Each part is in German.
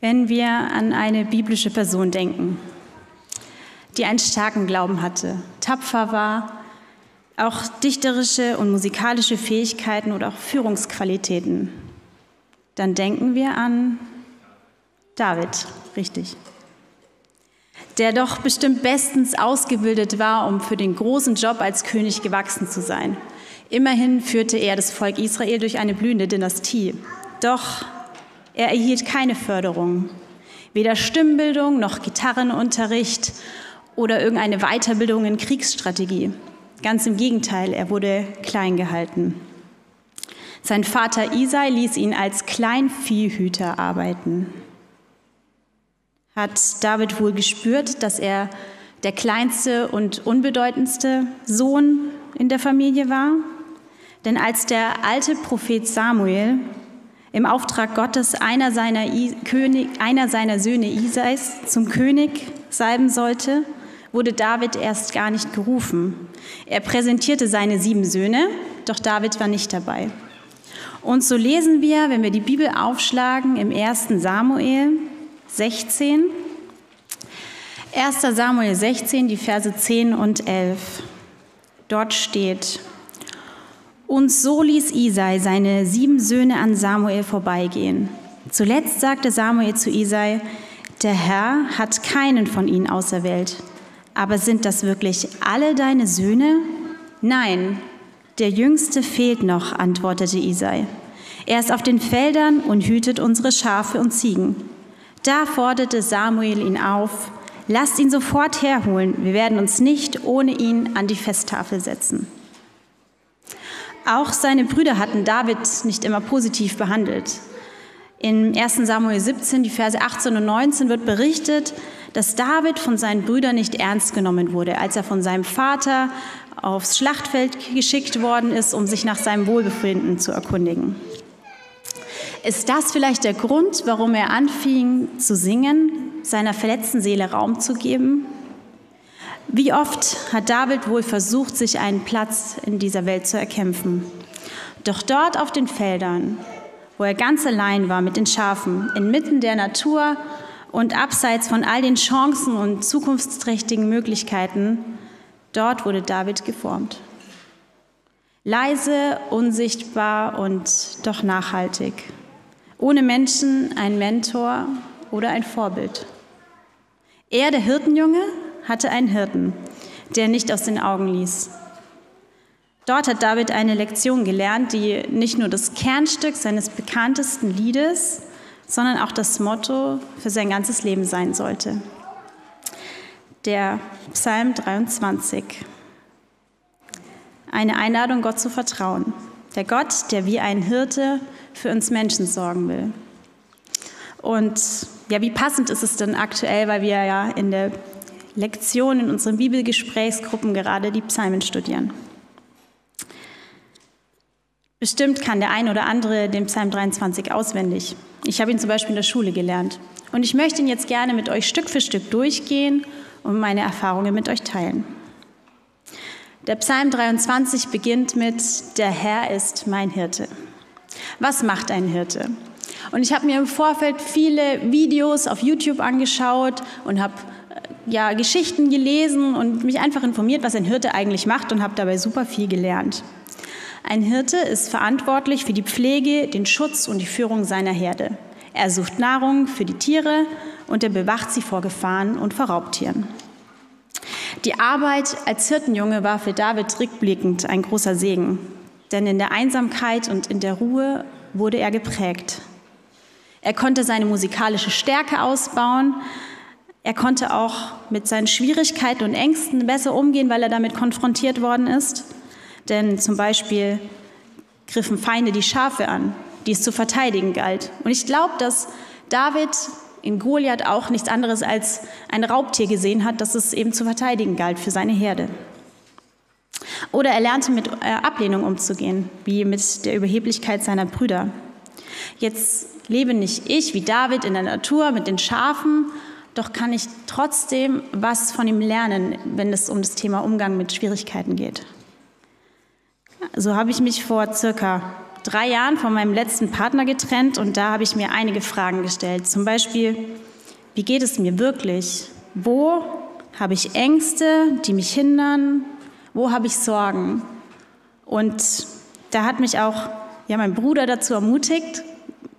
Wenn wir an eine biblische Person denken, die einen starken Glauben hatte, tapfer war, auch dichterische und musikalische Fähigkeiten oder auch Führungsqualitäten, dann denken wir an David, richtig. Der doch bestimmt bestens ausgebildet war, um für den großen Job als König gewachsen zu sein. Immerhin führte er das Volk Israel durch eine blühende Dynastie. Doch er erhielt keine Förderung, weder Stimmbildung noch Gitarrenunterricht oder irgendeine Weiterbildung in Kriegsstrategie. Ganz im Gegenteil, er wurde klein gehalten. Sein Vater Isai ließ ihn als Kleinviehhüter arbeiten. Hat David wohl gespürt, dass er der kleinste und unbedeutendste Sohn in der Familie war? Denn als der alte Prophet Samuel im Auftrag Gottes einer seiner, I König, einer seiner Söhne Isais zum König salben sollte, wurde David erst gar nicht gerufen. Er präsentierte seine sieben Söhne, doch David war nicht dabei. Und so lesen wir, wenn wir die Bibel aufschlagen, im 1. Samuel 16, 1. Samuel 16, die Verse 10 und 11. Dort steht, und so ließ Isai seine sieben Söhne an Samuel vorbeigehen. Zuletzt sagte Samuel zu Isai, der Herr hat keinen von ihnen auserwählt. Aber sind das wirklich alle deine Söhne? Nein, der jüngste fehlt noch, antwortete Isai. Er ist auf den Feldern und hütet unsere Schafe und Ziegen. Da forderte Samuel ihn auf, lasst ihn sofort herholen, wir werden uns nicht ohne ihn an die Festtafel setzen. Auch seine Brüder hatten David nicht immer positiv behandelt. In 1 Samuel 17, die Verse 18 und 19 wird berichtet, dass David von seinen Brüdern nicht ernst genommen wurde, als er von seinem Vater aufs Schlachtfeld geschickt worden ist, um sich nach seinem Wohlbefinden zu erkundigen. Ist das vielleicht der Grund, warum er anfing zu singen, seiner verletzten Seele Raum zu geben? Wie oft hat David wohl versucht, sich einen Platz in dieser Welt zu erkämpfen? Doch dort auf den Feldern, wo er ganz allein war mit den Schafen, inmitten der Natur und abseits von all den Chancen und zukunftsträchtigen Möglichkeiten, dort wurde David geformt. Leise, unsichtbar und doch nachhaltig. Ohne Menschen ein Mentor oder ein Vorbild. Er, der Hirtenjunge, hatte einen Hirten, der nicht aus den Augen ließ. Dort hat David eine Lektion gelernt, die nicht nur das Kernstück seines bekanntesten Liedes, sondern auch das Motto für sein ganzes Leben sein sollte. Der Psalm 23. Eine Einladung, Gott zu vertrauen. Der Gott, der wie ein Hirte für uns Menschen sorgen will. Und ja, wie passend ist es denn aktuell, weil wir ja in der Lektion in unseren Bibelgesprächsgruppen gerade die Psalmen studieren. Bestimmt kann der ein oder andere den Psalm 23 auswendig. Ich habe ihn zum Beispiel in der Schule gelernt. Und ich möchte ihn jetzt gerne mit euch Stück für Stück durchgehen und meine Erfahrungen mit euch teilen. Der Psalm 23 beginnt mit, der Herr ist mein Hirte. Was macht ein Hirte? Und ich habe mir im Vorfeld viele Videos auf YouTube angeschaut und habe ja, Geschichten gelesen und mich einfach informiert, was ein Hirte eigentlich macht und habe dabei super viel gelernt. Ein Hirte ist verantwortlich für die Pflege, den Schutz und die Führung seiner Herde. Er sucht Nahrung für die Tiere und er bewacht sie vor Gefahren und vor Raubtieren. Die Arbeit als Hirtenjunge war für David rückblickend ein großer Segen, denn in der Einsamkeit und in der Ruhe wurde er geprägt. Er konnte seine musikalische Stärke ausbauen, er konnte auch mit seinen Schwierigkeiten und Ängsten besser umgehen, weil er damit konfrontiert worden ist. Denn zum Beispiel griffen Feinde die Schafe an, die es zu verteidigen galt. Und ich glaube, dass David in Goliath auch nichts anderes als ein Raubtier gesehen hat, das es eben zu verteidigen galt für seine Herde. Oder er lernte mit äh, Ablehnung umzugehen, wie mit der Überheblichkeit seiner Brüder. Jetzt lebe nicht ich wie David in der Natur mit den Schafen, doch kann ich trotzdem was von ihm lernen, wenn es um das Thema Umgang mit Schwierigkeiten geht. So habe ich mich vor circa drei Jahren von meinem letzten Partner getrennt und da habe ich mir einige Fragen gestellt. Zum Beispiel, wie geht es mir wirklich? Wo habe ich Ängste, die mich hindern? Wo habe ich Sorgen? Und da hat mich auch ja, mein Bruder dazu ermutigt,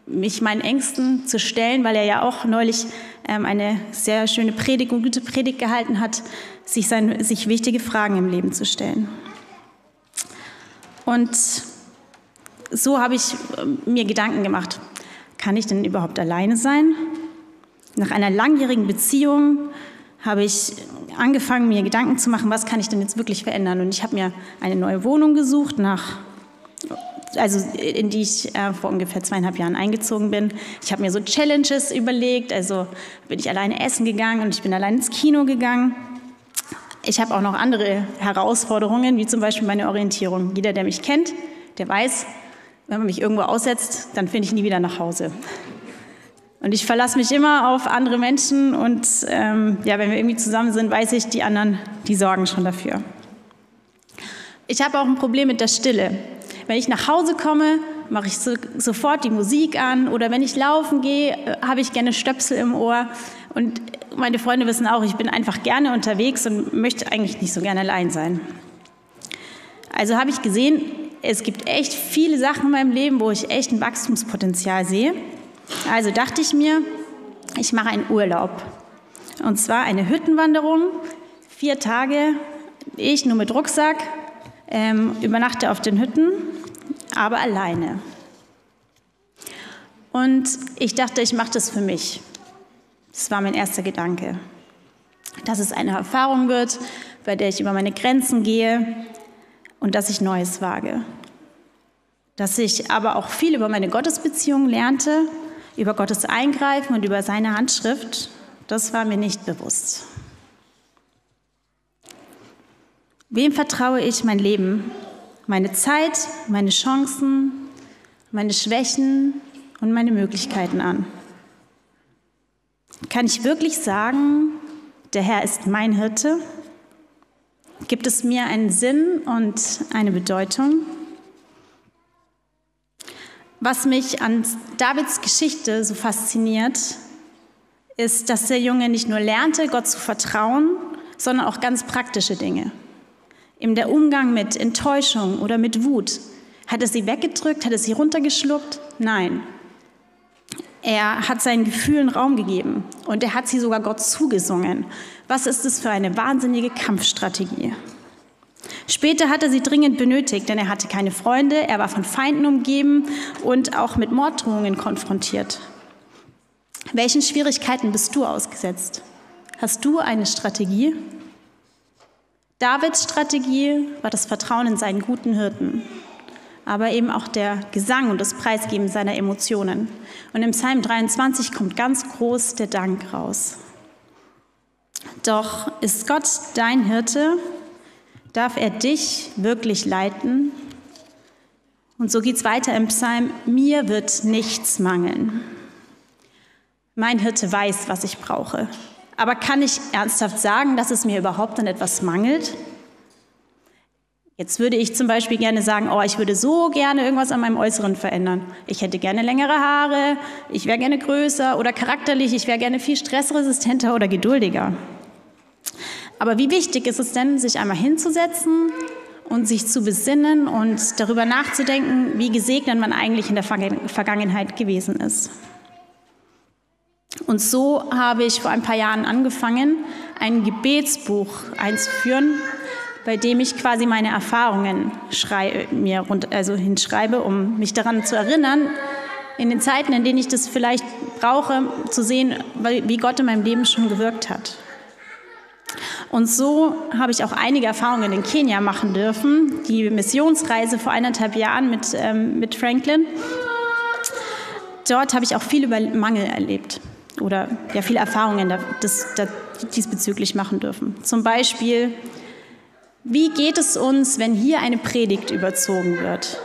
mich meinen Ängsten zu stellen, weil er ja auch neulich eine sehr schöne Predigt und gute Predigt gehalten hat, sich, sein, sich wichtige Fragen im Leben zu stellen. Und so habe ich ähm, mir Gedanken gemacht, kann ich denn überhaupt alleine sein? Nach einer langjährigen Beziehung habe ich angefangen, mir Gedanken zu machen, was kann ich denn jetzt wirklich verändern? Und ich habe mir eine neue Wohnung gesucht, nach, also in die ich äh, vor ungefähr zweieinhalb Jahren eingezogen bin. Ich habe mir so Challenges überlegt, also bin ich alleine essen gegangen und ich bin allein ins Kino gegangen. Ich habe auch noch andere Herausforderungen, wie zum Beispiel meine Orientierung. Jeder, der mich kennt, der weiß, wenn man mich irgendwo aussetzt, dann finde ich nie wieder nach Hause. Und ich verlasse mich immer auf andere Menschen und ähm, ja, wenn wir irgendwie zusammen sind, weiß ich, die anderen, die sorgen schon dafür. Ich habe auch ein Problem mit der Stille. Wenn ich nach Hause komme, mache ich so, sofort die Musik an oder wenn ich laufen gehe, äh, habe ich gerne Stöpsel im Ohr. Und meine Freunde wissen auch, ich bin einfach gerne unterwegs und möchte eigentlich nicht so gerne allein sein. Also habe ich gesehen, es gibt echt viele Sachen in meinem Leben, wo ich echt ein Wachstumspotenzial sehe. Also dachte ich mir, ich mache einen Urlaub. Und zwar eine Hüttenwanderung, vier Tage, ich nur mit Rucksack, ähm, übernachte auf den Hütten, aber alleine. Und ich dachte, ich mache das für mich. Das war mein erster Gedanke. Dass es eine Erfahrung wird, bei der ich über meine Grenzen gehe und dass ich Neues wage. Dass ich aber auch viel über meine Gottesbeziehung lernte über Gottes Eingreifen und über seine Handschrift, das war mir nicht bewusst. Wem vertraue ich mein Leben, meine Zeit, meine Chancen, meine Schwächen und meine Möglichkeiten an? Kann ich wirklich sagen, der Herr ist mein Hirte? Gibt es mir einen Sinn und eine Bedeutung? Was mich an Davids Geschichte so fasziniert, ist, dass der Junge nicht nur lernte, Gott zu vertrauen, sondern auch ganz praktische Dinge. Eben der Umgang mit Enttäuschung oder mit Wut. Hat er sie weggedrückt? Hat er sie runtergeschluckt? Nein. Er hat seinen Gefühlen Raum gegeben und er hat sie sogar Gott zugesungen. Was ist das für eine wahnsinnige Kampfstrategie? Später hat er sie dringend benötigt, denn er hatte keine Freunde, er war von Feinden umgeben und auch mit Morddrohungen konfrontiert. Welchen Schwierigkeiten bist du ausgesetzt? Hast du eine Strategie? Davids Strategie war das Vertrauen in seinen guten Hirten, aber eben auch der Gesang und das Preisgeben seiner Emotionen. Und im Psalm 23 kommt ganz groß der Dank raus. Doch ist Gott dein Hirte darf er dich wirklich leiten. Und so geht es weiter im Psalm, mir wird nichts mangeln. Mein Hirte weiß, was ich brauche. Aber kann ich ernsthaft sagen, dass es mir überhaupt an etwas mangelt? Jetzt würde ich zum Beispiel gerne sagen, oh, ich würde so gerne irgendwas an meinem Äußeren verändern. Ich hätte gerne längere Haare, ich wäre gerne größer oder charakterlich, ich wäre gerne viel stressresistenter oder geduldiger. Aber wie wichtig ist es denn, sich einmal hinzusetzen und sich zu besinnen und darüber nachzudenken, wie gesegnet man eigentlich in der Vergangenheit gewesen ist. Und so habe ich vor ein paar Jahren angefangen, ein Gebetsbuch einzuführen, bei dem ich quasi meine Erfahrungen schrei mir rund, also hinschreibe, um mich daran zu erinnern, in den Zeiten, in denen ich das vielleicht brauche, zu sehen, wie Gott in meinem Leben schon gewirkt hat. Und so habe ich auch einige Erfahrungen in Kenia machen dürfen. Die Missionsreise vor eineinhalb Jahren mit, ähm, mit Franklin. Dort habe ich auch viel über Mangel erlebt oder ja, viele Erfahrungen das, das diesbezüglich machen dürfen. Zum Beispiel, wie geht es uns, wenn hier eine Predigt überzogen wird?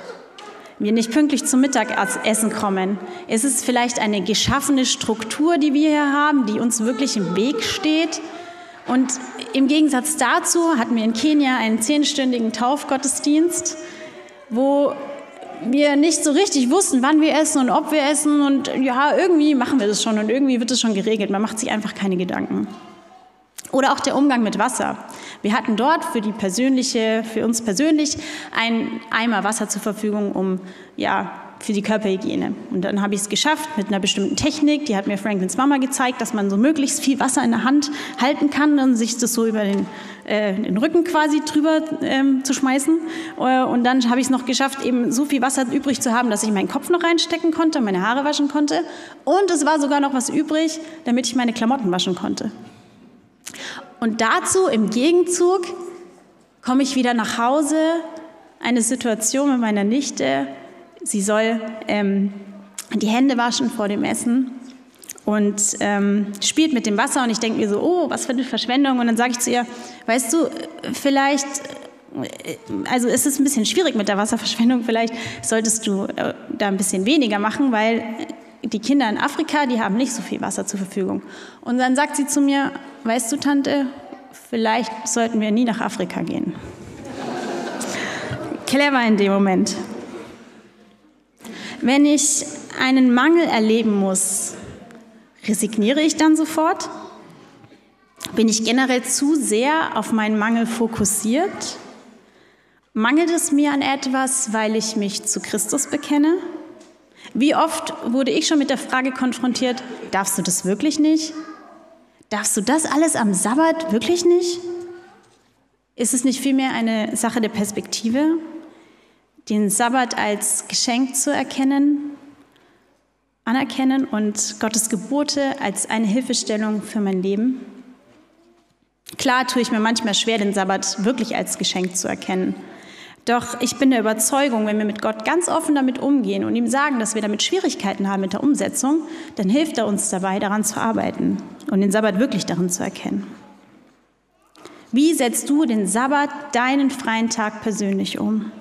Wir nicht pünktlich zum Mittagessen kommen. Ist es vielleicht eine geschaffene Struktur, die wir hier haben, die uns wirklich im Weg steht? Und im Gegensatz dazu hatten wir in Kenia einen zehnstündigen Taufgottesdienst, wo wir nicht so richtig wussten, wann wir essen und ob wir essen und ja, irgendwie machen wir das schon und irgendwie wird es schon geregelt. Man macht sich einfach keine Gedanken. Oder auch der Umgang mit Wasser. Wir hatten dort für die persönliche, für uns persönlich einen Eimer Wasser zur Verfügung, um ja für die Körperhygiene. Und dann habe ich es geschafft mit einer bestimmten Technik, die hat mir Franklins Mama gezeigt, dass man so möglichst viel Wasser in der Hand halten kann und sich das so über den, äh, den Rücken quasi drüber ähm, zu schmeißen. Äh, und dann habe ich es noch geschafft, eben so viel Wasser übrig zu haben, dass ich meinen Kopf noch reinstecken konnte, meine Haare waschen konnte. Und es war sogar noch was übrig, damit ich meine Klamotten waschen konnte. Und dazu im Gegenzug komme ich wieder nach Hause, eine Situation mit meiner Nichte, sie soll ähm, die Hände waschen vor dem Essen und ähm, spielt mit dem Wasser und ich denke mir so, oh, was für eine Verschwendung. Und dann sage ich zu ihr, weißt du, vielleicht, äh, also es ist ein bisschen schwierig mit der Wasserverschwendung, vielleicht solltest du äh, da ein bisschen weniger machen, weil die Kinder in Afrika, die haben nicht so viel Wasser zur Verfügung. Und dann sagt sie zu mir, weißt du, Tante, vielleicht sollten wir nie nach Afrika gehen. Clever in dem Moment. Wenn ich einen Mangel erleben muss, resigniere ich dann sofort? Bin ich generell zu sehr auf meinen Mangel fokussiert? Mangelt es mir an etwas, weil ich mich zu Christus bekenne? Wie oft wurde ich schon mit der Frage konfrontiert, darfst du das wirklich nicht? Darfst du das alles am Sabbat wirklich nicht? Ist es nicht vielmehr eine Sache der Perspektive? Den Sabbat als Geschenk zu erkennen, anerkennen und Gottes Gebote als eine Hilfestellung für mein Leben. Klar tue ich mir manchmal schwer, den Sabbat wirklich als Geschenk zu erkennen. Doch ich bin der Überzeugung, wenn wir mit Gott ganz offen damit umgehen und ihm sagen, dass wir damit Schwierigkeiten haben mit der Umsetzung, dann hilft er uns dabei, daran zu arbeiten und den Sabbat wirklich darin zu erkennen. Wie setzt du den Sabbat, deinen freien Tag persönlich um?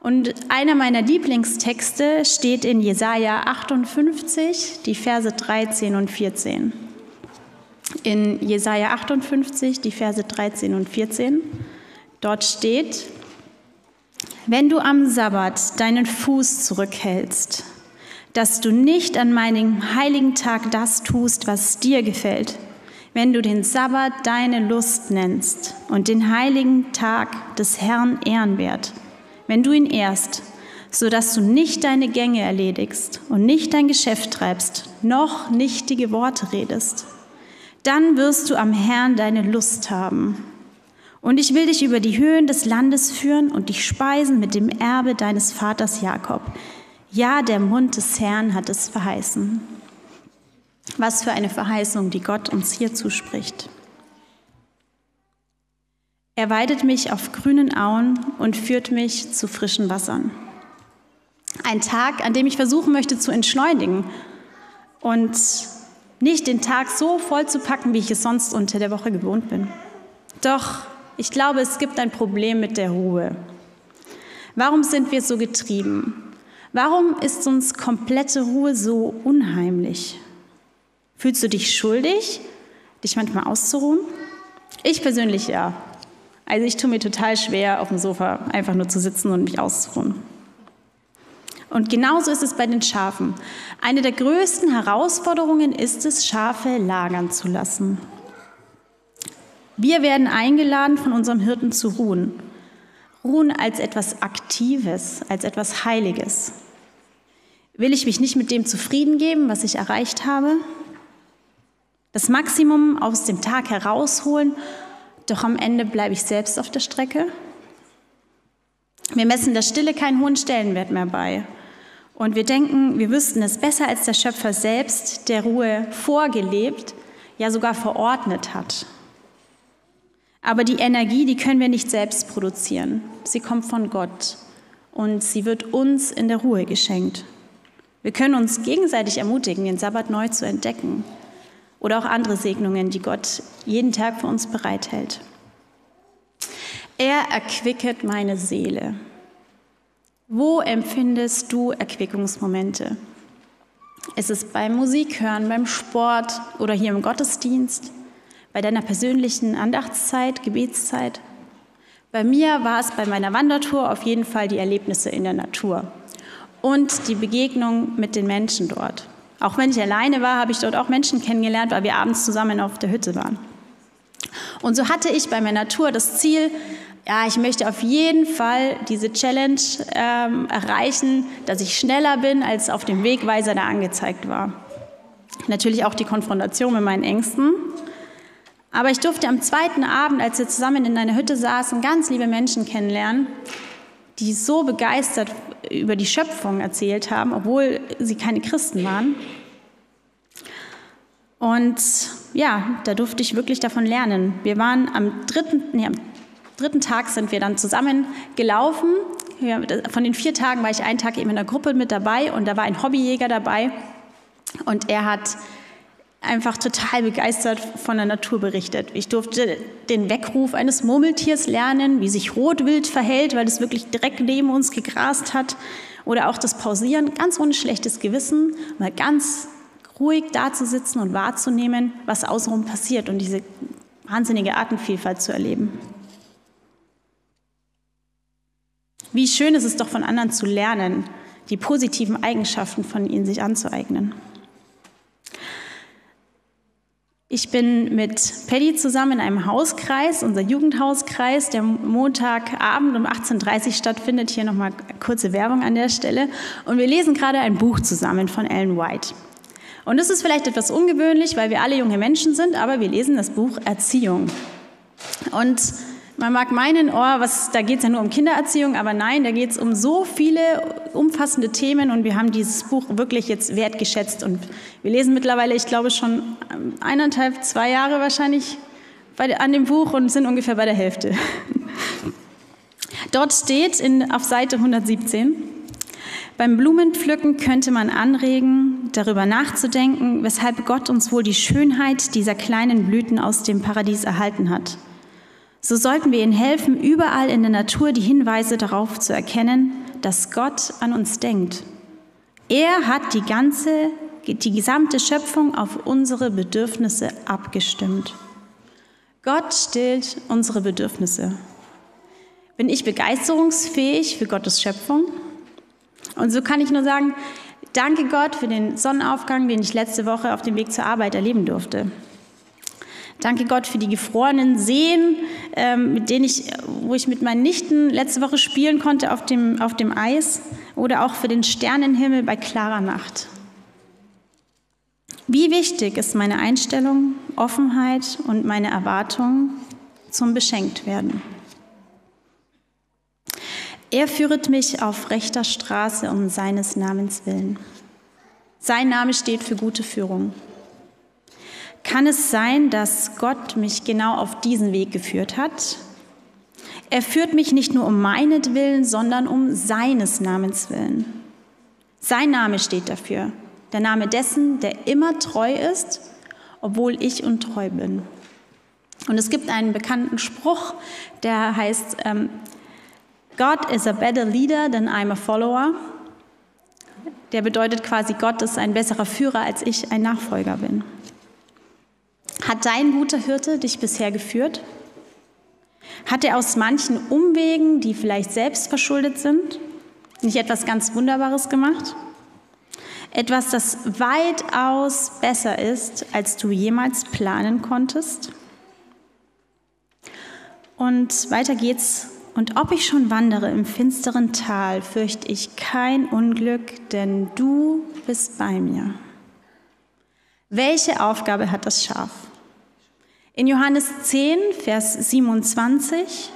Und einer meiner Lieblingstexte steht in Jesaja 58, die Verse 13 und 14. In Jesaja 58, die Verse 13 und 14. Dort steht: Wenn du am Sabbat deinen Fuß zurückhältst, dass du nicht an meinem heiligen Tag das tust, was dir gefällt, wenn du den Sabbat deine Lust nennst und den heiligen Tag des Herrn ehrenwert, wenn du ihn ehrst, so dass du nicht deine Gänge erledigst und nicht dein Geschäft treibst, noch nichtige Worte redest, dann wirst du am Herrn deine Lust haben. Und ich will dich über die Höhen des Landes führen und dich speisen mit dem Erbe deines Vaters Jakob. Ja, der Mund des Herrn hat es verheißen. Was für eine Verheißung, die Gott uns hier zuspricht. Er weidet mich auf grünen Auen und führt mich zu frischen Wassern. Ein Tag, an dem ich versuchen möchte zu entschleunigen und nicht den Tag so voll zu packen, wie ich es sonst unter der Woche gewohnt bin. Doch ich glaube, es gibt ein Problem mit der Ruhe. Warum sind wir so getrieben? Warum ist uns komplette Ruhe so unheimlich? Fühlst du dich schuldig, dich manchmal auszuruhen? Ich persönlich ja. Also ich tue mir total schwer, auf dem Sofa einfach nur zu sitzen und mich auszuruhen. Und genauso ist es bei den Schafen. Eine der größten Herausforderungen ist es, Schafe lagern zu lassen. Wir werden eingeladen, von unserem Hirten zu ruhen. Ruhen als etwas Aktives, als etwas Heiliges. Will ich mich nicht mit dem zufrieden geben, was ich erreicht habe? Das Maximum aus dem Tag herausholen doch am Ende bleibe ich selbst auf der Strecke. Wir messen der Stille keinen hohen Stellenwert mehr bei. Und wir denken, wir wüssten es besser als der Schöpfer selbst, der Ruhe vorgelebt, ja sogar verordnet hat. Aber die Energie, die können wir nicht selbst produzieren. Sie kommt von Gott und sie wird uns in der Ruhe geschenkt. Wir können uns gegenseitig ermutigen, den Sabbat neu zu entdecken oder auch andere Segnungen, die Gott jeden Tag für uns bereithält. Er erquicket meine Seele. Wo empfindest du Erquickungsmomente? Ist es beim Musikhören, beim Sport oder hier im Gottesdienst, bei deiner persönlichen Andachtszeit, Gebetszeit? Bei mir war es bei meiner Wandertour auf jeden Fall die Erlebnisse in der Natur. und die Begegnung mit den Menschen dort. Auch wenn ich alleine war, habe ich dort auch Menschen kennengelernt, weil wir abends zusammen auf der Hütte waren. Und so hatte ich bei meiner Tour das Ziel, ja, ich möchte auf jeden Fall diese Challenge ähm, erreichen, dass ich schneller bin, als auf dem Wegweiser, der angezeigt war. Natürlich auch die Konfrontation mit meinen Ängsten. Aber ich durfte am zweiten Abend, als wir zusammen in einer Hütte saßen, ganz liebe Menschen kennenlernen, die so begeistert über die Schöpfung erzählt haben, obwohl sie keine Christen waren. Und ja, da durfte ich wirklich davon lernen. Wir waren am dritten, nee, am dritten Tag sind wir dann zusammen gelaufen. Von den vier Tagen war ich einen Tag eben in der Gruppe mit dabei und da war ein Hobbyjäger dabei und er hat einfach total begeistert von der Natur berichtet. Ich durfte den Weckruf eines Murmeltiers lernen, wie sich Rotwild verhält, weil es wirklich direkt neben uns gegrast hat. Oder auch das Pausieren, ganz ohne schlechtes Gewissen, mal ganz ruhig da zu sitzen und wahrzunehmen, was außenrum passiert und diese wahnsinnige Artenvielfalt zu erleben. Wie schön ist es doch von anderen zu lernen, die positiven Eigenschaften von ihnen sich anzueignen. Ich bin mit Paddy zusammen in einem Hauskreis, unser Jugendhauskreis, der Montagabend um 18.30 Uhr stattfindet. Hier nochmal kurze Werbung an der Stelle. Und wir lesen gerade ein Buch zusammen von Ellen White. Und das ist vielleicht etwas ungewöhnlich, weil wir alle junge Menschen sind, aber wir lesen das Buch Erziehung. Und man mag meinen, oh, was, da geht es ja nur um Kindererziehung, aber nein, da geht es um so viele umfassende Themen und wir haben dieses Buch wirklich jetzt wertgeschätzt und wir lesen mittlerweile, ich glaube schon eineinhalb, zwei Jahre wahrscheinlich bei, an dem Buch und sind ungefähr bei der Hälfte. Dort steht in, auf Seite 117, beim Blumenpflücken könnte man anregen, darüber nachzudenken, weshalb Gott uns wohl die Schönheit dieser kleinen Blüten aus dem Paradies erhalten hat. So sollten wir ihnen helfen, überall in der Natur die Hinweise darauf zu erkennen, dass Gott an uns denkt. Er hat die ganze, die gesamte Schöpfung auf unsere Bedürfnisse abgestimmt. Gott stillt unsere Bedürfnisse. Bin ich begeisterungsfähig für Gottes Schöpfung? Und so kann ich nur sagen, danke Gott für den Sonnenaufgang, den ich letzte Woche auf dem Weg zur Arbeit erleben durfte. Danke Gott für die gefrorenen Seen, ähm, mit denen ich, wo ich mit meinen Nichten letzte Woche spielen konnte auf dem, auf dem Eis oder auch für den Sternenhimmel bei klarer Nacht. Wie wichtig ist meine Einstellung, Offenheit und meine Erwartung zum Beschenktwerden? Er führet mich auf rechter Straße um seines Namens willen. Sein Name steht für gute Führung. Kann es sein, dass Gott mich genau auf diesen Weg geführt hat? Er führt mich nicht nur um meinetwillen, sondern um seines Namens willen. Sein Name steht dafür, der Name dessen, der immer treu ist, obwohl ich untreu bin. Und es gibt einen bekannten Spruch, der heißt, ähm, God is a better leader than I'm a follower. Der bedeutet quasi, Gott ist ein besserer Führer, als ich ein Nachfolger bin. Hat dein guter Hirte dich bisher geführt? Hat er aus manchen Umwegen, die vielleicht selbst verschuldet sind, nicht etwas ganz Wunderbares gemacht? Etwas, das weitaus besser ist, als du jemals planen konntest? Und weiter geht's. Und ob ich schon wandere im finsteren Tal, fürchte ich kein Unglück, denn du bist bei mir. Welche Aufgabe hat das Schaf? In Johannes 10, Vers 27,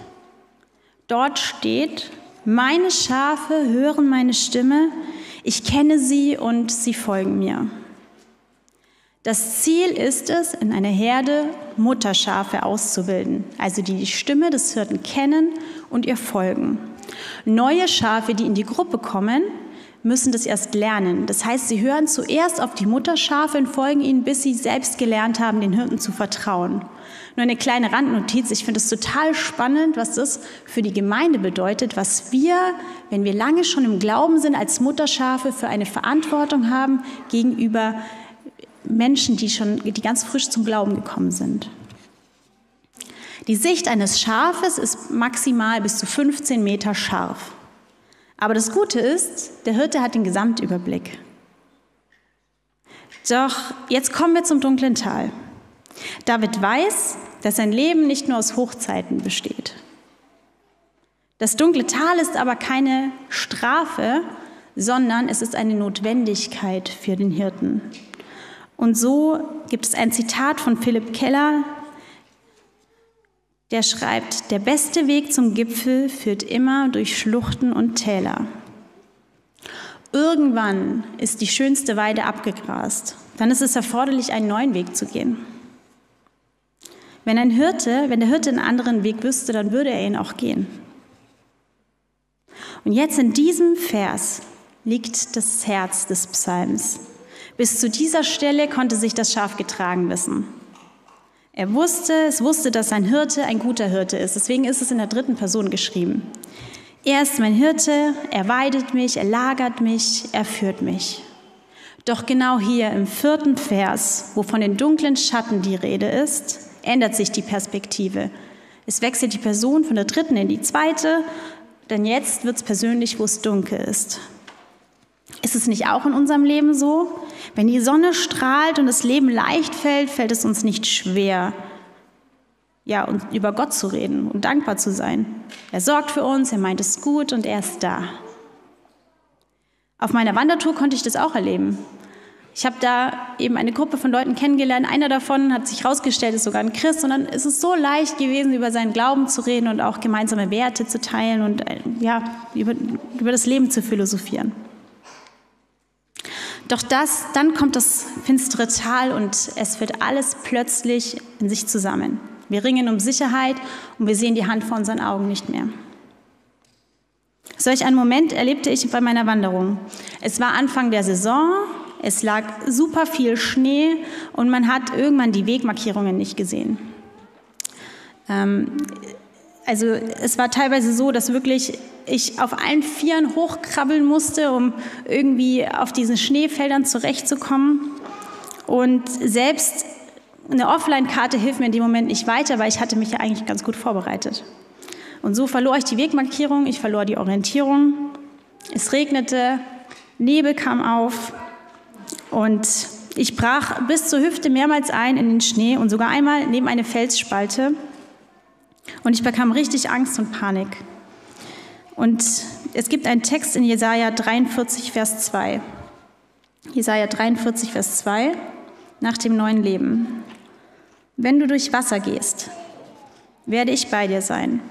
dort steht, meine Schafe hören meine Stimme, ich kenne sie und sie folgen mir. Das Ziel ist es, in einer Herde Mutterschafe auszubilden, also die die Stimme des Hirten kennen und ihr folgen. Neue Schafe, die in die Gruppe kommen, müssen das erst lernen. Das heißt, sie hören zuerst auf die Mutterschafe und folgen ihnen, bis sie selbst gelernt haben, den Hirten zu vertrauen. Nur eine kleine Randnotiz. Ich finde es total spannend, was das für die Gemeinde bedeutet, was wir, wenn wir lange schon im Glauben sind, als Mutterschafe für eine Verantwortung haben gegenüber Menschen, die schon, die ganz frisch zum Glauben gekommen sind. Die Sicht eines Schafes ist maximal bis zu 15 Meter scharf. Aber das Gute ist, der Hirte hat den Gesamtüberblick. Doch jetzt kommen wir zum dunklen Tal. David weiß, dass sein Leben nicht nur aus Hochzeiten besteht. Das dunkle Tal ist aber keine Strafe, sondern es ist eine Notwendigkeit für den Hirten. Und so gibt es ein Zitat von Philipp Keller, der schreibt, der beste Weg zum Gipfel führt immer durch Schluchten und Täler. Irgendwann ist die schönste Weide abgegrast. Dann ist es erforderlich, einen neuen Weg zu gehen. Wenn ein Hirte, wenn der Hirte einen anderen Weg wüsste, dann würde er ihn auch gehen. Und jetzt in diesem Vers liegt das Herz des Psalms. Bis zu dieser Stelle konnte sich das Schaf getragen wissen. Er wusste, es wusste, dass sein Hirte ein guter Hirte ist. Deswegen ist es in der dritten Person geschrieben. Er ist mein Hirte, er weidet mich, er lagert mich, er führt mich. Doch genau hier im vierten Vers, wo von den dunklen Schatten die Rede ist, ändert sich die Perspektive. Es wechselt die Person von der dritten in die zweite, denn jetzt wird es persönlich, wo es dunkel ist. Ist es nicht auch in unserem Leben so? Wenn die Sonne strahlt und das Leben leicht fällt, fällt es uns nicht schwer, ja, und über Gott zu reden und dankbar zu sein. Er sorgt für uns, er meint es gut und er ist da. Auf meiner Wandertour konnte ich das auch erleben. Ich habe da eben eine Gruppe von Leuten kennengelernt. Einer davon hat sich herausgestellt, ist sogar ein Christ. Und dann ist es so leicht gewesen, über seinen Glauben zu reden und auch gemeinsame Werte zu teilen und äh, ja, über, über das Leben zu philosophieren. Doch das, dann kommt das finstere Tal und es wird alles plötzlich in sich zusammen. Wir ringen um Sicherheit und wir sehen die Hand vor unseren Augen nicht mehr. Solch einen Moment erlebte ich bei meiner Wanderung. Es war Anfang der Saison, es lag super viel Schnee und man hat irgendwann die Wegmarkierungen nicht gesehen. Ähm, also es war teilweise so, dass wirklich ich auf allen Vieren hochkrabbeln musste, um irgendwie auf diesen Schneefeldern zurechtzukommen. Und selbst eine Offline-Karte hilft mir in dem Moment nicht weiter, weil ich hatte mich ja eigentlich ganz gut vorbereitet. Und so verlor ich die Wegmarkierung, ich verlor die Orientierung. Es regnete, Nebel kam auf und ich brach bis zur Hüfte mehrmals ein in den Schnee und sogar einmal neben eine Felsspalte. Und ich bekam richtig Angst und Panik. Und es gibt einen Text in Jesaja 43, Vers 2. Jesaja 43, Vers 2, nach dem neuen Leben. Wenn du durch Wasser gehst, werde ich bei dir sein.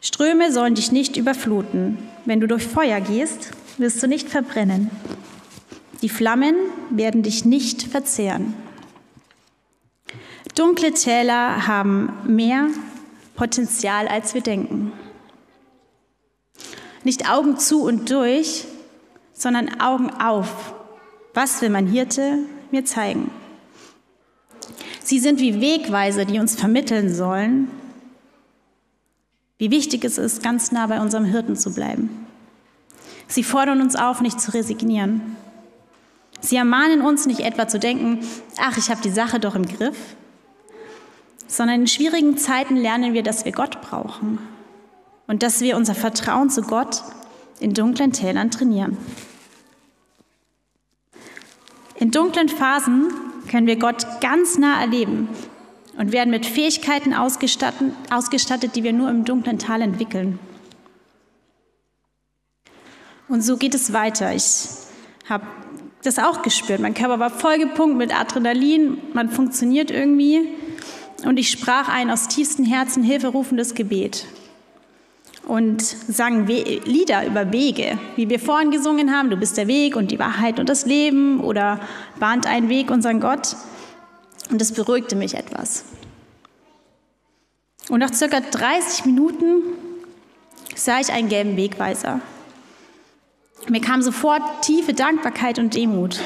Ströme sollen dich nicht überfluten. Wenn du durch Feuer gehst, wirst du nicht verbrennen. Die Flammen werden dich nicht verzehren. Dunkle Täler haben mehr Potenzial, als wir denken. Nicht Augen zu und durch, sondern Augen auf. Was will mein Hirte mir zeigen? Sie sind wie Wegweiser, die uns vermitteln sollen, wie wichtig es ist, ganz nah bei unserem Hirten zu bleiben. Sie fordern uns auf, nicht zu resignieren. Sie ermahnen uns nicht etwa zu denken, ach, ich habe die Sache doch im Griff, sondern in schwierigen Zeiten lernen wir, dass wir Gott brauchen und dass wir unser Vertrauen zu Gott in dunklen Tälern trainieren. In dunklen Phasen können wir Gott ganz nah erleben und werden mit Fähigkeiten ausgestattet, die wir nur im dunklen Tal entwickeln. Und so geht es weiter. Ich habe das auch gespürt. Mein Körper war vollgepumpt mit Adrenalin, man funktioniert irgendwie. Und ich sprach ein aus tiefstem Herzen hilferufendes Gebet und sang Lieder über Wege, wie wir vorhin gesungen haben, du bist der Weg und die Wahrheit und das Leben oder bahnt einen Weg unseren Gott. Und das beruhigte mich etwas. Und nach circa 30 Minuten sah ich einen gelben Wegweiser. Mir kam sofort tiefe Dankbarkeit und Demut.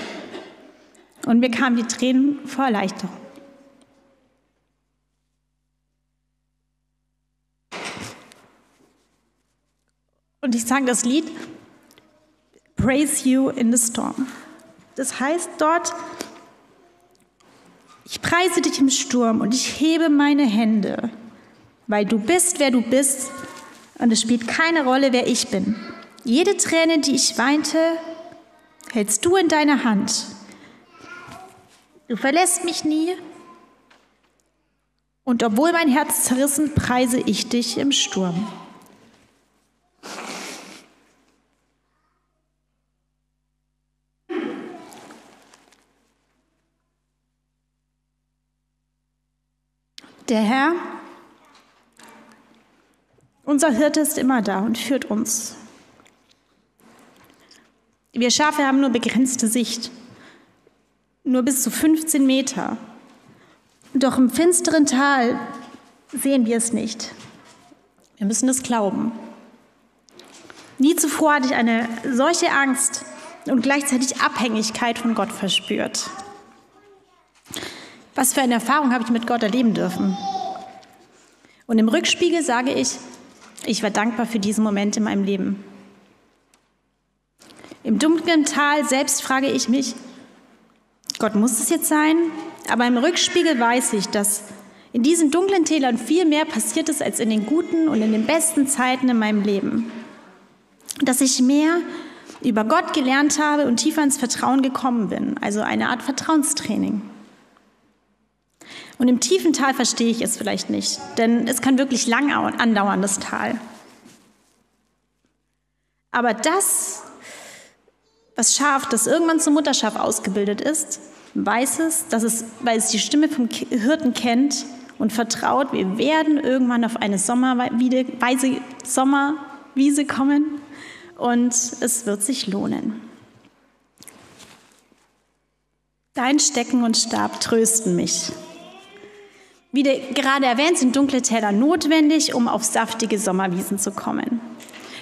Und mir kamen die Tränen vor Erleichterung. Und ich sang das Lied Praise You in the Storm. Das heißt dort, ich preise dich im Sturm und ich hebe meine Hände, weil du bist, wer du bist und es spielt keine Rolle, wer ich bin. Jede Träne, die ich weinte, hältst du in deiner Hand. Du verlässt mich nie. Und obwohl mein Herz zerrissen, preise ich dich im Sturm. Der Herr, unser Hirte, ist immer da und führt uns. Wir Schafe haben nur begrenzte Sicht, nur bis zu 15 Meter. Doch im finsteren Tal sehen wir es nicht. Wir müssen es glauben. Nie zuvor hatte ich eine solche Angst und gleichzeitig Abhängigkeit von Gott verspürt. Was für eine Erfahrung habe ich mit Gott erleben dürfen? Und im Rückspiegel sage ich, ich war dankbar für diesen Moment in meinem Leben. Im dunklen Tal selbst frage ich mich, Gott muss es jetzt sein? Aber im Rückspiegel weiß ich, dass in diesen dunklen Tälern viel mehr passiert ist als in den guten und in den besten Zeiten in meinem Leben. Dass ich mehr über Gott gelernt habe und tiefer ins Vertrauen gekommen bin, also eine Art Vertrauenstraining. Und im tiefen Tal verstehe ich es vielleicht nicht, denn es kann wirklich lang andauern, das Tal. Aber das, was Schaf, das irgendwann zum Mutterschaf ausgebildet ist, weiß es, dass es, weil es die Stimme vom Hirten kennt und vertraut, wir werden irgendwann auf eine Sommerwiese, Sommerwiese kommen und es wird sich lohnen. Dein Stecken und Stab trösten mich. Wie gerade erwähnt, sind dunkle Täler notwendig, um auf saftige Sommerwiesen zu kommen.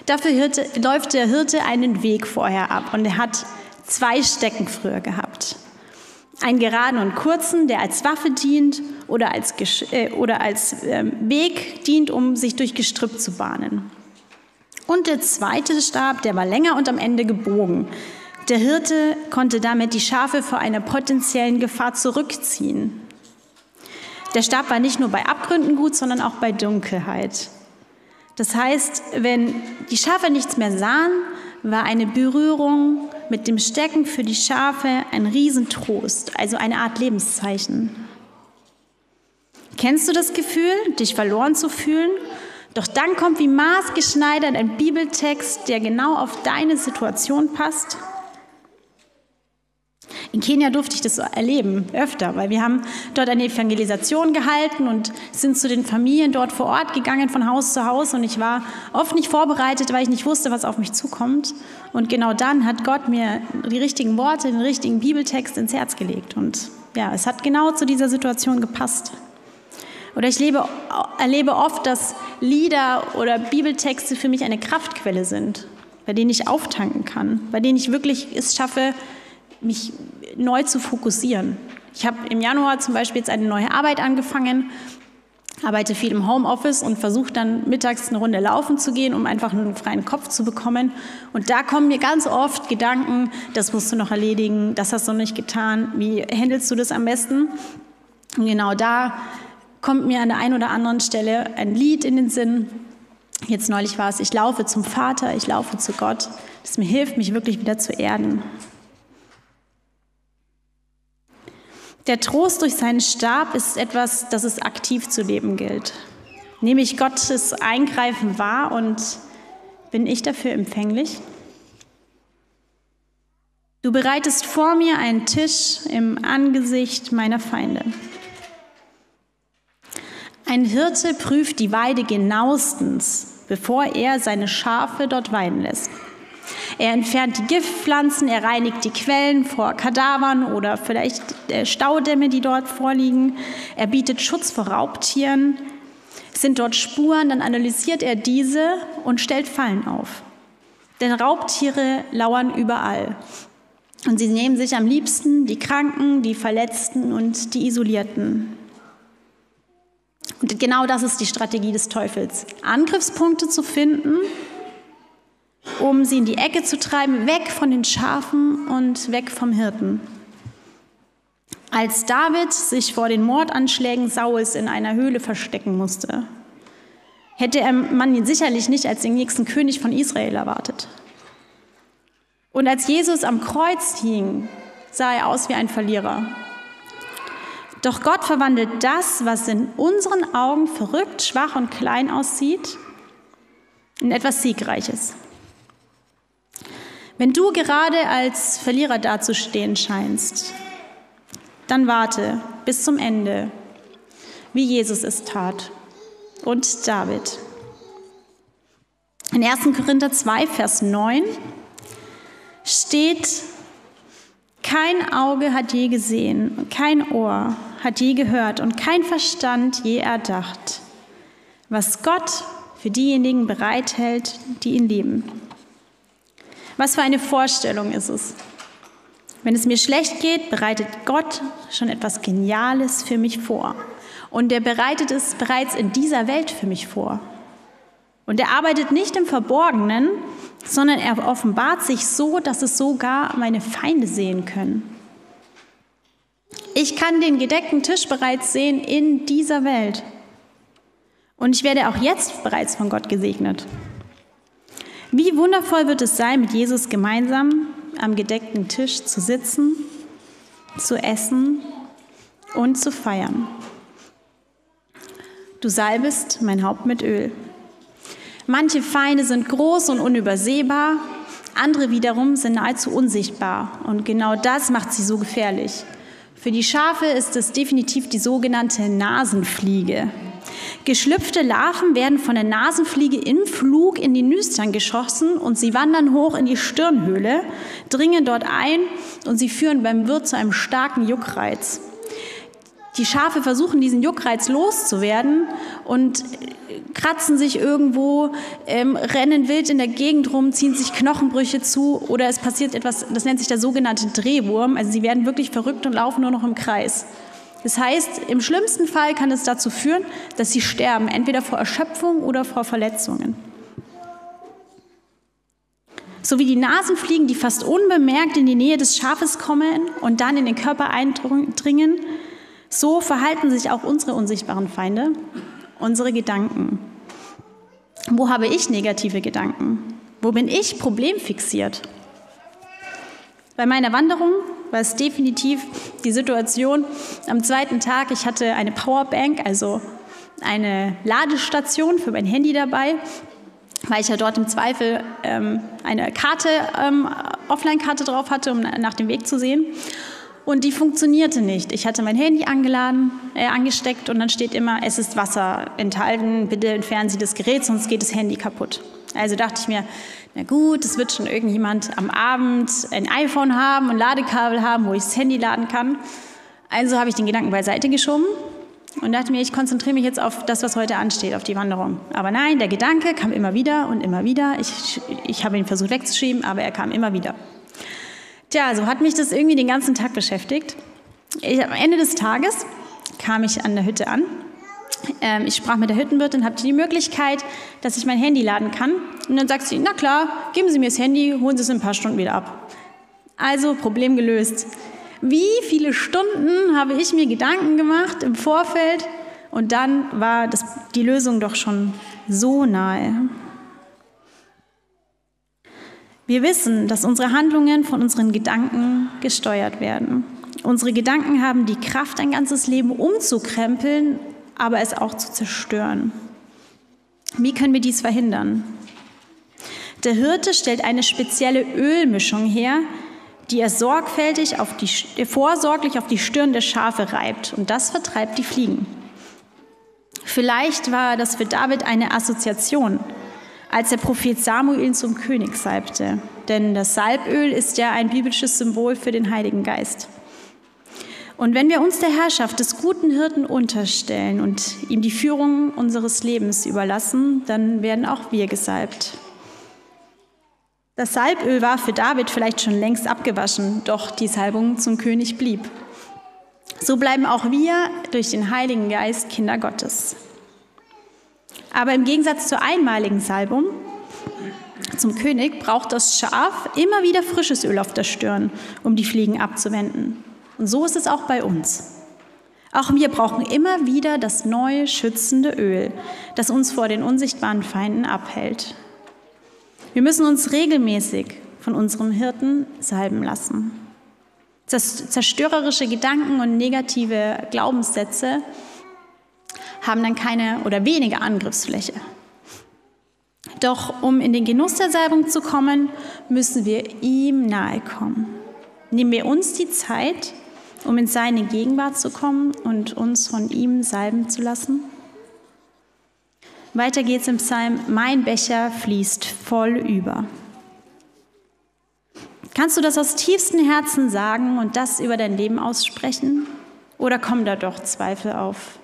Dafür Hirte, läuft der Hirte einen Weg vorher ab und er hat zwei Stecken früher gehabt. Einen geraden und kurzen, der als Waffe dient oder als, äh, oder als äh, Weg dient, um sich durch Gestrüpp zu bahnen. Und der zweite Stab, der war länger und am Ende gebogen. Der Hirte konnte damit die Schafe vor einer potenziellen Gefahr zurückziehen. Der Stab war nicht nur bei Abgründen gut, sondern auch bei Dunkelheit. Das heißt, wenn die Schafe nichts mehr sahen, war eine Berührung mit dem Stecken für die Schafe ein Riesentrost, also eine Art Lebenszeichen. Kennst du das Gefühl, dich verloren zu fühlen? Doch dann kommt wie maßgeschneidert ein Bibeltext, der genau auf deine Situation passt in Kenia durfte ich das erleben, öfter, weil wir haben dort eine Evangelisation gehalten und sind zu den Familien dort vor Ort gegangen, von Haus zu Haus. Und ich war oft nicht vorbereitet, weil ich nicht wusste, was auf mich zukommt. Und genau dann hat Gott mir die richtigen Worte, den richtigen Bibeltext ins Herz gelegt. Und ja, es hat genau zu dieser Situation gepasst. Oder ich lebe, erlebe oft, dass Lieder oder Bibeltexte für mich eine Kraftquelle sind, bei denen ich auftanken kann, bei denen ich wirklich es schaffe, mich neu zu fokussieren. Ich habe im Januar zum Beispiel jetzt eine neue Arbeit angefangen, arbeite viel im Homeoffice und versuche dann mittags eine Runde laufen zu gehen, um einfach einen freien Kopf zu bekommen. Und da kommen mir ganz oft Gedanken, das musst du noch erledigen, das hast du noch nicht getan, wie handelst du das am besten? Und genau da kommt mir an der einen oder anderen Stelle ein Lied in den Sinn. Jetzt neulich war es, ich laufe zum Vater, ich laufe zu Gott, das mir hilft, mich wirklich wieder zu erden. Der Trost durch seinen Stab ist etwas, das es aktiv zu leben gilt. Nehme ich Gottes Eingreifen wahr und bin ich dafür empfänglich? Du bereitest vor mir einen Tisch im Angesicht meiner Feinde. Ein Hirte prüft die Weide genauestens, bevor er seine Schafe dort weiden lässt. Er entfernt die Giftpflanzen, er reinigt die Quellen vor Kadavern oder vielleicht äh, Staudämme, die dort vorliegen. Er bietet Schutz vor Raubtieren. Sind dort Spuren, dann analysiert er diese und stellt Fallen auf. Denn Raubtiere lauern überall. Und sie nehmen sich am liebsten die Kranken, die Verletzten und die Isolierten. Und genau das ist die Strategie des Teufels. Angriffspunkte zu finden um sie in die Ecke zu treiben, weg von den Schafen und weg vom Hirten. Als David sich vor den Mordanschlägen Sauls in einer Höhle verstecken musste, hätte man ihn sicherlich nicht als den nächsten König von Israel erwartet. Und als Jesus am Kreuz hing, sah er aus wie ein Verlierer. Doch Gott verwandelt das, was in unseren Augen verrückt, schwach und klein aussieht, in etwas Siegreiches. Wenn du gerade als Verlierer dazustehen scheinst, dann warte bis zum Ende, wie Jesus es tat und David. In 1. Korinther 2, Vers 9 steht, kein Auge hat je gesehen, kein Ohr hat je gehört und kein Verstand je erdacht, was Gott für diejenigen bereithält, die ihn lieben. Was für eine Vorstellung ist es? Wenn es mir schlecht geht, bereitet Gott schon etwas Geniales für mich vor. Und er bereitet es bereits in dieser Welt für mich vor. Und er arbeitet nicht im Verborgenen, sondern er offenbart sich so, dass es sogar meine Feinde sehen können. Ich kann den gedeckten Tisch bereits sehen in dieser Welt. Und ich werde auch jetzt bereits von Gott gesegnet. Wie wundervoll wird es sein, mit Jesus gemeinsam am gedeckten Tisch zu sitzen, zu essen und zu feiern. Du salbest mein Haupt mit Öl. Manche Feinde sind groß und unübersehbar, andere wiederum sind nahezu unsichtbar. Und genau das macht sie so gefährlich. Für die Schafe ist es definitiv die sogenannte Nasenfliege. Geschlüpfte Larven werden von der Nasenfliege im Flug in die Nüstern geschossen und sie wandern hoch in die Stirnhöhle, dringen dort ein und sie führen beim Wirt zu einem starken Juckreiz. Die Schafe versuchen, diesen Juckreiz loszuwerden und kratzen sich irgendwo, ähm, rennen wild in der Gegend rum, ziehen sich Knochenbrüche zu oder es passiert etwas, das nennt sich der sogenannte Drehwurm. Also sie werden wirklich verrückt und laufen nur noch im Kreis. Das heißt, im schlimmsten Fall kann es dazu führen, dass sie sterben, entweder vor Erschöpfung oder vor Verletzungen. So wie die Nasenfliegen, die fast unbemerkt in die Nähe des Schafes kommen und dann in den Körper eindringen, so verhalten sich auch unsere unsichtbaren Feinde, unsere Gedanken. Wo habe ich negative Gedanken? Wo bin ich problemfixiert? Bei meiner Wanderung war es definitiv die Situation am zweiten Tag. Ich hatte eine Powerbank, also eine Ladestation für mein Handy dabei, weil ich ja dort im Zweifel ähm, eine Karte, ähm, Offline-Karte drauf hatte, um nach dem Weg zu sehen. Und die funktionierte nicht. Ich hatte mein Handy angeladen, äh, angesteckt und dann steht immer, es ist Wasser enthalten, bitte entfernen Sie das Gerät, sonst geht das Handy kaputt. Also dachte ich mir, na gut, es wird schon irgendjemand am Abend ein iPhone haben und Ladekabel haben, wo ich das Handy laden kann. Also habe ich den Gedanken beiseite geschoben und dachte mir, ich konzentriere mich jetzt auf das, was heute ansteht, auf die Wanderung. Aber nein, der Gedanke kam immer wieder und immer wieder. Ich, ich habe ihn versucht wegzuschieben, aber er kam immer wieder. Tja, so hat mich das irgendwie den ganzen Tag beschäftigt. Ich, am Ende des Tages kam ich an der Hütte an. Ähm, ich sprach mit der Hüttenwirtin, hatte die Möglichkeit, dass ich mein Handy laden kann. Und dann sagt sie, na klar, geben Sie mir das Handy, holen Sie es in ein paar Stunden wieder ab. Also Problem gelöst. Wie viele Stunden habe ich mir Gedanken gemacht im Vorfeld und dann war das, die Lösung doch schon so nahe. Wir wissen, dass unsere Handlungen von unseren Gedanken gesteuert werden. Unsere Gedanken haben die Kraft, ein ganzes Leben umzukrempeln, aber es auch zu zerstören. Wie können wir dies verhindern? Der Hirte stellt eine spezielle Ölmischung her, die er sorgfältig auf die, vorsorglich auf die Stirn der Schafe reibt. Und das vertreibt die Fliegen. Vielleicht war das für David eine Assoziation als der Prophet Samuel zum König salbte. Denn das Salböl ist ja ein biblisches Symbol für den Heiligen Geist. Und wenn wir uns der Herrschaft des guten Hirten unterstellen und ihm die Führung unseres Lebens überlassen, dann werden auch wir gesalbt. Das Salböl war für David vielleicht schon längst abgewaschen, doch die Salbung zum König blieb. So bleiben auch wir durch den Heiligen Geist Kinder Gottes. Aber im Gegensatz zur einmaligen Salbung zum König braucht das Schaf immer wieder frisches Öl auf der Stirn, um die Fliegen abzuwenden. Und so ist es auch bei uns. Auch wir brauchen immer wieder das neue schützende Öl, das uns vor den unsichtbaren Feinden abhält. Wir müssen uns regelmäßig von unserem Hirten salben lassen. Zerstörerische Gedanken und negative Glaubenssätze haben dann keine oder weniger Angriffsfläche. Doch um in den Genuss der Salbung zu kommen, müssen wir ihm nahe kommen. Nehmen wir uns die Zeit, um in seine Gegenwart zu kommen und uns von ihm salben zu lassen? Weiter geht's im Psalm, mein Becher fließt voll über. Kannst du das aus tiefstem Herzen sagen und das über dein Leben aussprechen? Oder kommen da doch Zweifel auf?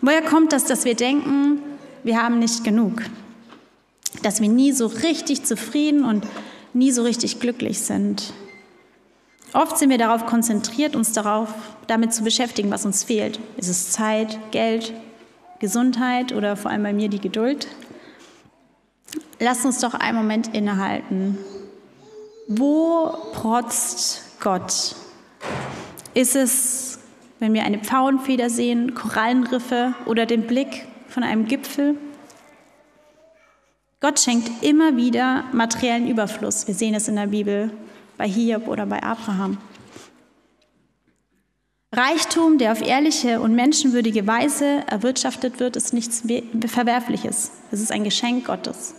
Woher kommt das, dass wir denken, wir haben nicht genug? Dass wir nie so richtig zufrieden und nie so richtig glücklich sind? Oft sind wir darauf konzentriert, uns darauf, damit zu beschäftigen, was uns fehlt. Ist es Zeit, Geld, Gesundheit oder vor allem bei mir die Geduld? Lass uns doch einen Moment innehalten wo protzt Gott? Ist es, wenn wir eine Pfauenfeder sehen, Korallenriffe oder den Blick von einem Gipfel? Gott schenkt immer wieder materiellen Überfluss. Wir sehen es in der Bibel bei Hiob oder bei Abraham. Reichtum, der auf ehrliche und menschenwürdige Weise erwirtschaftet wird, ist nichts Verwerfliches. Es ist ein Geschenk Gottes.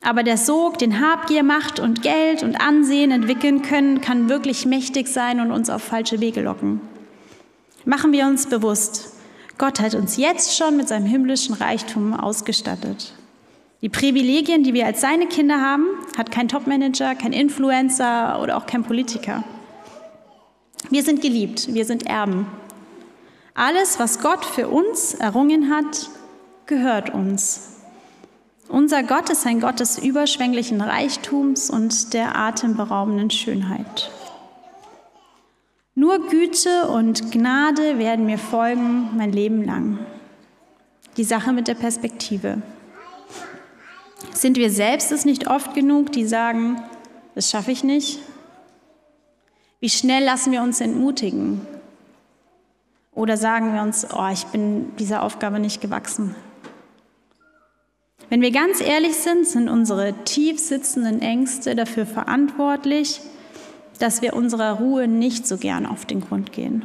Aber der Sog, den Habgier, Macht und Geld und Ansehen entwickeln können, kann wirklich mächtig sein und uns auf falsche Wege locken. Machen wir uns bewusst, Gott hat uns jetzt schon mit seinem himmlischen Reichtum ausgestattet. Die Privilegien, die wir als seine Kinder haben, hat kein Topmanager, kein Influencer oder auch kein Politiker. Wir sind geliebt, wir sind Erben. Alles, was Gott für uns errungen hat, gehört uns. Unser Gott ist ein Gott des überschwänglichen Reichtums und der atemberaubenden Schönheit. Nur Güte und Gnade werden mir folgen mein Leben lang. Die Sache mit der Perspektive. Sind wir selbst es nicht oft genug, die sagen, das schaffe ich nicht? Wie schnell lassen wir uns entmutigen? Oder sagen wir uns, oh, ich bin dieser Aufgabe nicht gewachsen? Wenn wir ganz ehrlich sind, sind unsere tief sitzenden Ängste dafür verantwortlich, dass wir unserer Ruhe nicht so gern auf den Grund gehen.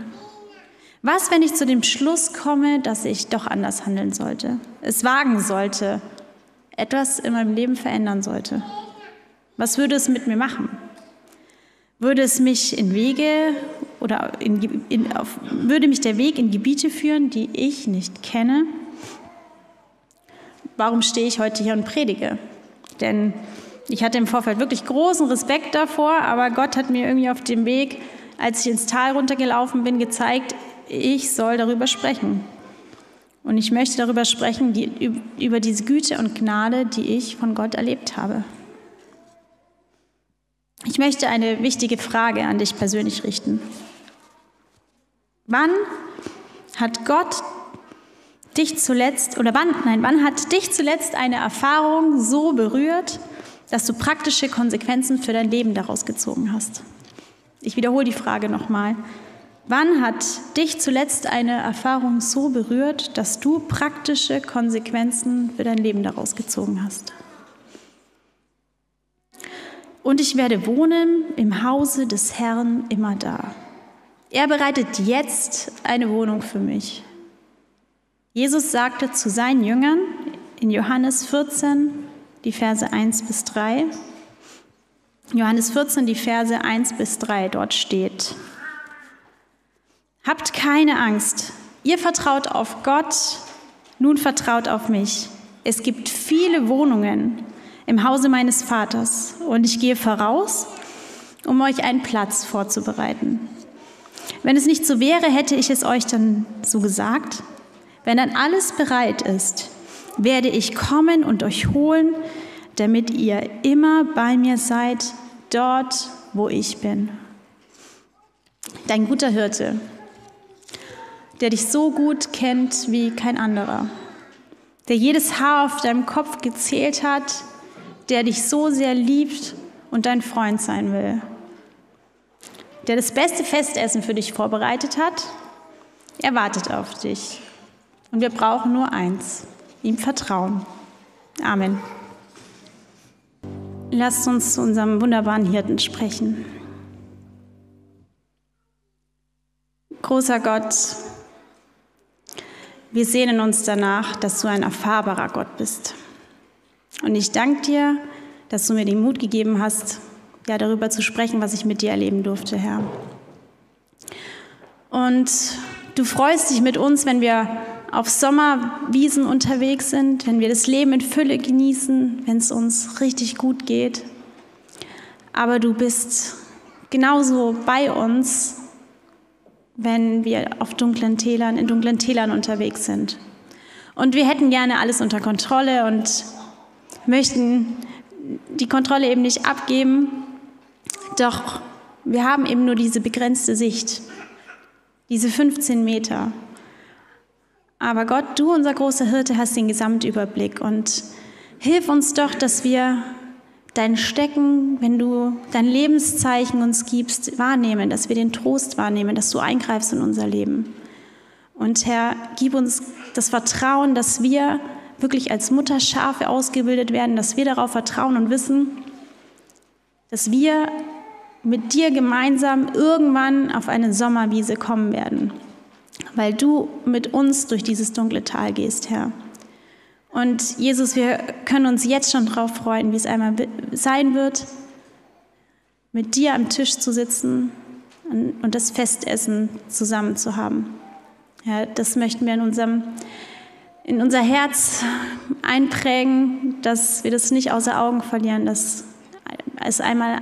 Was, wenn ich zu dem Schluss komme, dass ich doch anders handeln sollte, es wagen sollte, etwas in meinem Leben verändern sollte? Was würde es mit mir machen? Würde es mich in Wege oder in, in, auf, würde mich der Weg in Gebiete führen, die ich nicht kenne? warum stehe ich heute hier und predige? Denn ich hatte im Vorfeld wirklich großen Respekt davor, aber Gott hat mir irgendwie auf dem Weg, als ich ins Tal runtergelaufen bin, gezeigt, ich soll darüber sprechen. Und ich möchte darüber sprechen, die, über diese Güte und Gnade, die ich von Gott erlebt habe. Ich möchte eine wichtige Frage an dich persönlich richten. Wann hat Gott dich zuletzt, oder wann, nein, wann hat dich zuletzt eine Erfahrung so berührt, dass du praktische Konsequenzen für dein Leben daraus gezogen hast? Ich wiederhole die Frage nochmal. Wann hat dich zuletzt eine Erfahrung so berührt, dass du praktische Konsequenzen für dein Leben daraus gezogen hast? Und ich werde wohnen im Hause des Herrn immer da. Er bereitet jetzt eine Wohnung für mich. Jesus sagte zu seinen Jüngern in Johannes 14, die Verse 1 bis 3, Johannes 14, die Verse 1 bis 3, dort steht, Habt keine Angst, ihr vertraut auf Gott, nun vertraut auf mich. Es gibt viele Wohnungen im Hause meines Vaters und ich gehe voraus, um euch einen Platz vorzubereiten. Wenn es nicht so wäre, hätte ich es euch dann so gesagt. Wenn dann alles bereit ist, werde ich kommen und euch holen, damit ihr immer bei mir seid, dort, wo ich bin. Dein guter Hirte, der dich so gut kennt wie kein anderer, der jedes Haar auf deinem Kopf gezählt hat, der dich so sehr liebt und dein Freund sein will, der das beste Festessen für dich vorbereitet hat, er wartet auf dich. Und wir brauchen nur eins, ihm vertrauen. Amen. lasst uns zu unserem wunderbaren Hirten sprechen. Großer Gott, wir sehnen uns danach, dass du ein erfahrbarer Gott bist. Und ich danke dir, dass du mir den Mut gegeben hast, ja, darüber zu sprechen, was ich mit dir erleben durfte, Herr. Und du freust dich mit uns, wenn wir auf Sommerwiesen unterwegs sind, wenn wir das Leben in Fülle genießen, wenn es uns richtig gut geht. Aber du bist genauso bei uns, wenn wir auf dunklen Tälern, in dunklen Tälern unterwegs sind. Und wir hätten gerne alles unter Kontrolle und möchten die Kontrolle eben nicht abgeben. Doch wir haben eben nur diese begrenzte Sicht, diese 15 Meter. Aber Gott, du, unser großer Hirte, hast den Gesamtüberblick und hilf uns doch, dass wir dein Stecken, wenn du dein Lebenszeichen uns gibst, wahrnehmen, dass wir den Trost wahrnehmen, dass du eingreifst in unser Leben. Und Herr, gib uns das Vertrauen, dass wir wirklich als Mutterschafe ausgebildet werden, dass wir darauf vertrauen und wissen, dass wir mit dir gemeinsam irgendwann auf eine Sommerwiese kommen werden, weil du mit uns durch dieses dunkle Tal gehst, Herr. Und Jesus, wir können uns jetzt schon darauf freuen, wie es einmal sein wird, mit dir am Tisch zu sitzen und das Festessen zusammen zu haben. Ja, das möchten wir in unserem in unser Herz einprägen, dass wir das nicht außer Augen verlieren, dass es einmal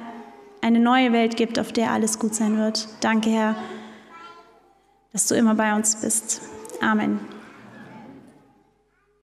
eine neue Welt gibt, auf der alles gut sein wird. Danke, Herr, dass du immer bei uns bist. Amen.